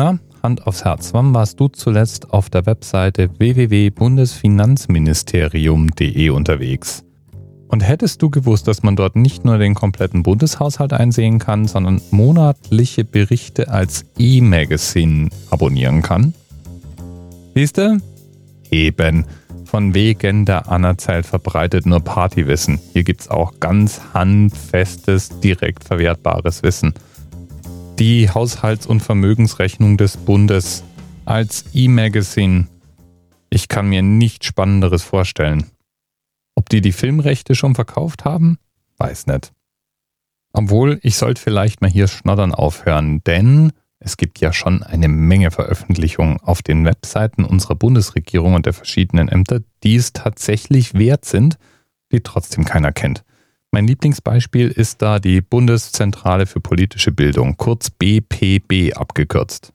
Na, Hand aufs Herz, wann warst du zuletzt auf der Webseite www.bundesfinanzministerium.de unterwegs? Und hättest du gewusst, dass man dort nicht nur den kompletten Bundeshaushalt einsehen kann, sondern monatliche Berichte als E-Magazin abonnieren kann? Siehst du? Eben. Von wegen der Anerzählt verbreitet nur Partywissen. Hier gibt's auch ganz handfestes, direkt verwertbares Wissen. Die Haushalts- und Vermögensrechnung des Bundes als E-Magazin. Ich kann mir nichts Spannenderes vorstellen. Ob die die Filmrechte schon verkauft haben? Weiß nicht. Obwohl, ich sollte vielleicht mal hier schnoddern aufhören, denn es gibt ja schon eine Menge Veröffentlichungen auf den Webseiten unserer Bundesregierung und der verschiedenen Ämter, die es tatsächlich wert sind, die trotzdem keiner kennt. Mein Lieblingsbeispiel ist da die Bundeszentrale für politische Bildung, kurz BPB abgekürzt.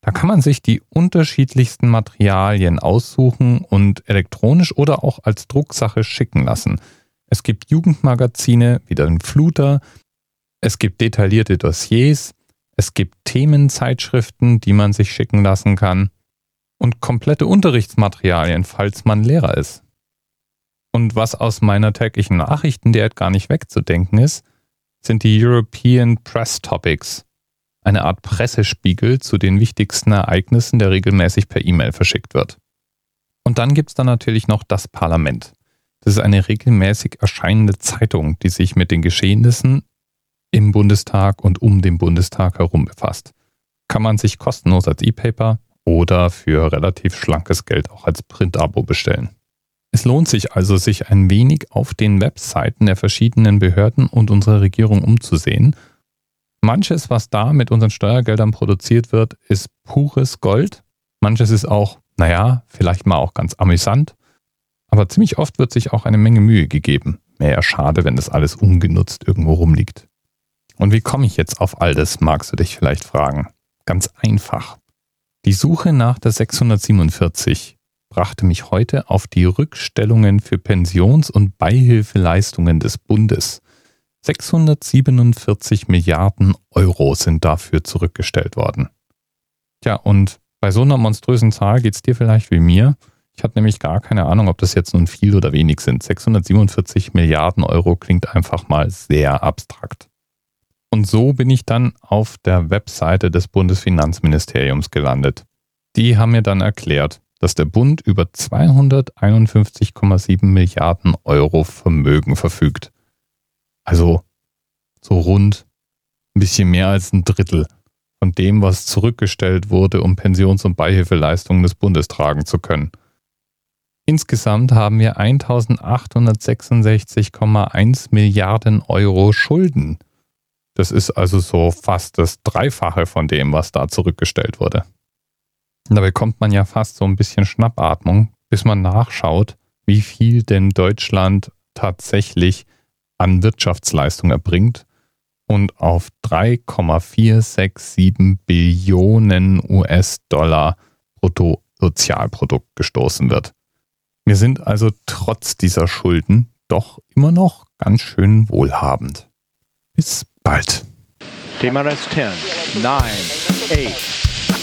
Da kann man sich die unterschiedlichsten Materialien aussuchen und elektronisch oder auch als Drucksache schicken lassen. Es gibt Jugendmagazine wie den Fluter, es gibt detaillierte Dossiers, es gibt Themenzeitschriften, die man sich schicken lassen kann und komplette Unterrichtsmaterialien, falls man Lehrer ist. Und was aus meiner täglichen Nachrichten derart gar nicht wegzudenken ist, sind die European Press Topics eine Art Pressespiegel zu den wichtigsten Ereignissen, der regelmäßig per E-Mail verschickt wird. Und dann gibt es dann natürlich noch das Parlament. Das ist eine regelmäßig erscheinende Zeitung, die sich mit den Geschehnissen im Bundestag und um den Bundestag herum befasst. Kann man sich kostenlos als E-Paper oder für relativ schlankes Geld auch als Print-Abo bestellen. Es lohnt sich also, sich ein wenig auf den Webseiten der verschiedenen Behörden und unserer Regierung umzusehen Manches, was da mit unseren Steuergeldern produziert wird, ist pures Gold. Manches ist auch, naja, vielleicht mal auch ganz amüsant. Aber ziemlich oft wird sich auch eine Menge Mühe gegeben. Wäre ja schade, wenn das alles ungenutzt irgendwo rumliegt. Und wie komme ich jetzt auf all das, magst du dich vielleicht fragen. Ganz einfach. Die Suche nach der 647 brachte mich heute auf die Rückstellungen für Pensions- und Beihilfeleistungen des Bundes. 647 Milliarden Euro sind dafür zurückgestellt worden. Tja, und bei so einer monströsen Zahl geht es dir vielleicht wie mir. Ich hatte nämlich gar keine Ahnung, ob das jetzt nun viel oder wenig sind. 647 Milliarden Euro klingt einfach mal sehr abstrakt. Und so bin ich dann auf der Webseite des Bundesfinanzministeriums gelandet. Die haben mir dann erklärt, dass der Bund über 251,7 Milliarden Euro Vermögen verfügt. Also so rund ein bisschen mehr als ein Drittel von dem, was zurückgestellt wurde, um Pensions- und Beihilfeleistungen des Bundes tragen zu können. Insgesamt haben wir 1866,1 Milliarden Euro Schulden. Das ist also so fast das Dreifache von dem, was da zurückgestellt wurde. Da bekommt man ja fast so ein bisschen Schnappatmung, bis man nachschaut, wie viel denn Deutschland tatsächlich an Wirtschaftsleistung erbringt und auf 3,467 Billionen US-Dollar Bruttosozialprodukt gestoßen wird. Wir sind also trotz dieser Schulden doch immer noch ganz schön wohlhabend. Bis bald. TMRS 10, 9, 8.